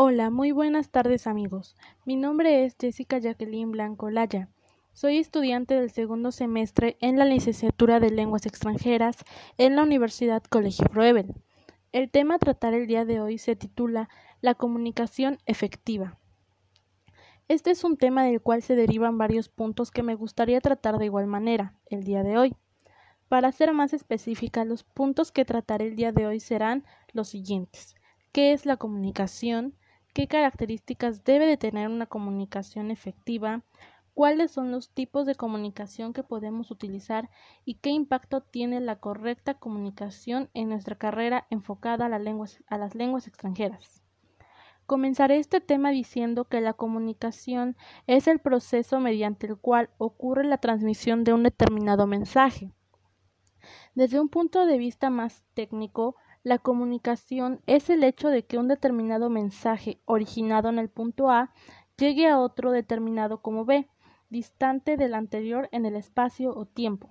Hola, muy buenas tardes amigos. Mi nombre es Jessica Jacqueline Blanco Laya. Soy estudiante del segundo semestre en la licenciatura de Lenguas extranjeras en la Universidad Colegio Froebel. El tema a tratar el día de hoy se titula La comunicación efectiva. Este es un tema del cual se derivan varios puntos que me gustaría tratar de igual manera el día de hoy. Para ser más específica, los puntos que trataré el día de hoy serán los siguientes. ¿Qué es la comunicación? Qué características debe de tener una comunicación efectiva, cuáles son los tipos de comunicación que podemos utilizar y qué impacto tiene la correcta comunicación en nuestra carrera enfocada a, a las lenguas extranjeras. Comenzaré este tema diciendo que la comunicación es el proceso mediante el cual ocurre la transmisión de un determinado mensaje. Desde un punto de vista más técnico, la comunicación es el hecho de que un determinado mensaje originado en el punto A llegue a otro determinado como B, distante del anterior en el espacio o tiempo.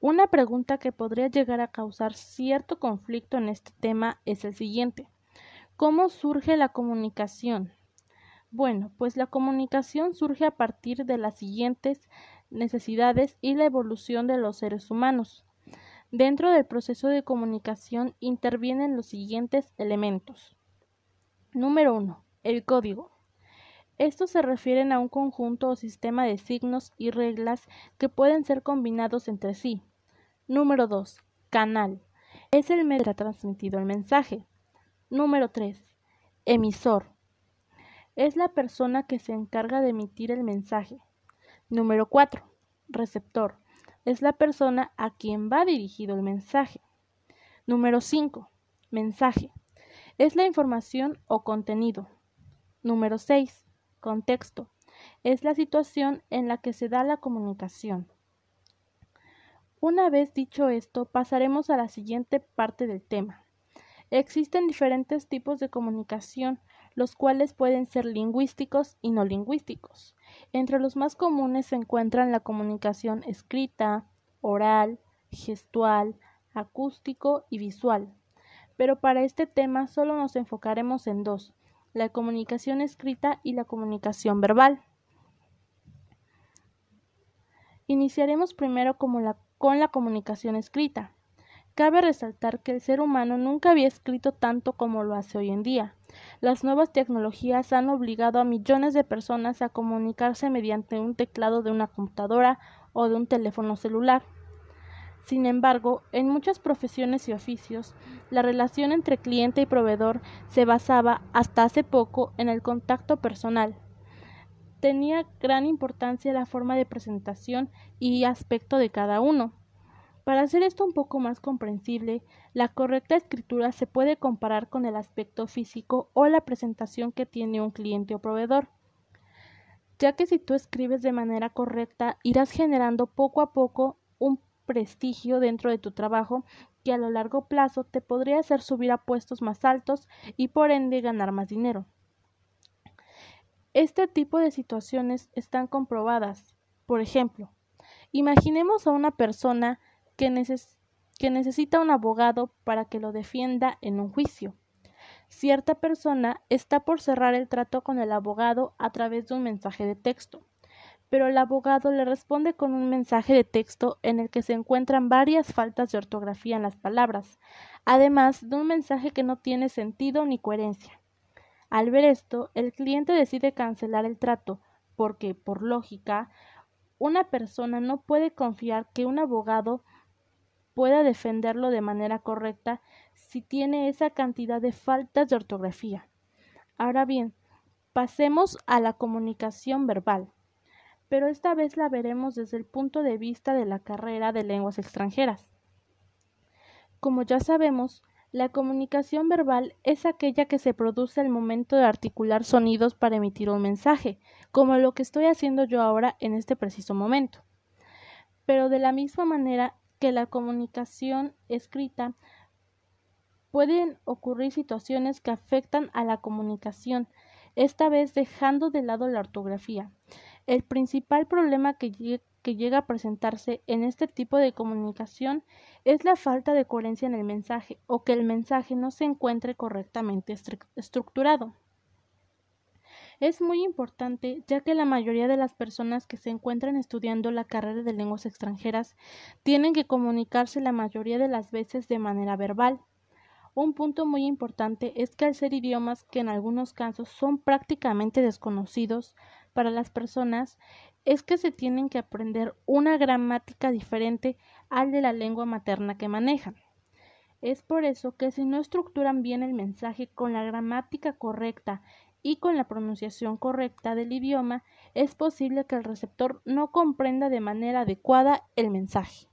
Una pregunta que podría llegar a causar cierto conflicto en este tema es el siguiente. ¿Cómo surge la comunicación? Bueno, pues la comunicación surge a partir de las siguientes necesidades y la evolución de los seres humanos. Dentro del proceso de comunicación intervienen los siguientes elementos. Número 1. El código. Estos se refieren a un conjunto o sistema de signos y reglas que pueden ser combinados entre sí. Número 2. Canal. Es el medio que ha transmitido el mensaje. Número 3. Emisor. Es la persona que se encarga de emitir el mensaje. Número 4. Receptor es la persona a quien va dirigido el mensaje. Número 5. Mensaje. Es la información o contenido. Número 6. Contexto. Es la situación en la que se da la comunicación. Una vez dicho esto, pasaremos a la siguiente parte del tema. Existen diferentes tipos de comunicación, los cuales pueden ser lingüísticos y no lingüísticos. Entre los más comunes se encuentran la comunicación escrita, oral, gestual, acústico y visual. Pero para este tema solo nos enfocaremos en dos, la comunicación escrita y la comunicación verbal. Iniciaremos primero con la comunicación escrita. Cabe resaltar que el ser humano nunca había escrito tanto como lo hace hoy en día. Las nuevas tecnologías han obligado a millones de personas a comunicarse mediante un teclado de una computadora o de un teléfono celular. Sin embargo, en muchas profesiones y oficios, la relación entre cliente y proveedor se basaba hasta hace poco en el contacto personal. Tenía gran importancia la forma de presentación y aspecto de cada uno. Para hacer esto un poco más comprensible, la correcta escritura se puede comparar con el aspecto físico o la presentación que tiene un cliente o proveedor, ya que si tú escribes de manera correcta irás generando poco a poco un prestigio dentro de tu trabajo que a lo largo plazo te podría hacer subir a puestos más altos y por ende ganar más dinero. Este tipo de situaciones están comprobadas. Por ejemplo, imaginemos a una persona que, necesita un abogado para que lo defienda en un juicio. Cierta persona está por cerrar el trato con el abogado a través de un mensaje de texto, pero el abogado le responde con un mensaje de texto en el que se encuentran varias faltas de ortografía en las palabras, además de un mensaje que no tiene sentido ni coherencia. Al ver esto, el cliente decide cancelar el trato, porque, por lógica, una persona no puede confiar que un abogado pueda defenderlo de manera correcta si tiene esa cantidad de faltas de ortografía. Ahora bien, pasemos a la comunicación verbal, pero esta vez la veremos desde el punto de vista de la carrera de lenguas extranjeras. Como ya sabemos, la comunicación verbal es aquella que se produce al momento de articular sonidos para emitir un mensaje, como lo que estoy haciendo yo ahora en este preciso momento. Pero de la misma manera que la comunicación escrita pueden ocurrir situaciones que afectan a la comunicación, esta vez dejando de lado la ortografía. El principal problema que, llega a presentarse en este tipo de comunicación es la falta de coherencia en el mensaje o que el mensaje no se encuentre correctamente estructurado. Es muy importante ya que la mayoría de las personas que se encuentran estudiando la carrera de lenguas extranjeras tienen que comunicarse la mayoría de las veces de manera verbal. Un punto muy importante es que al ser idiomas que en algunos casos son prácticamente desconocidos para las personas, es que se tienen que aprender una gramática diferente al de la lengua materna que manejan. Es por eso que si no estructuran bien el mensaje con la gramática correcta y con la pronunciación correcta del idioma, es posible que el receptor no comprenda de manera adecuada el mensaje.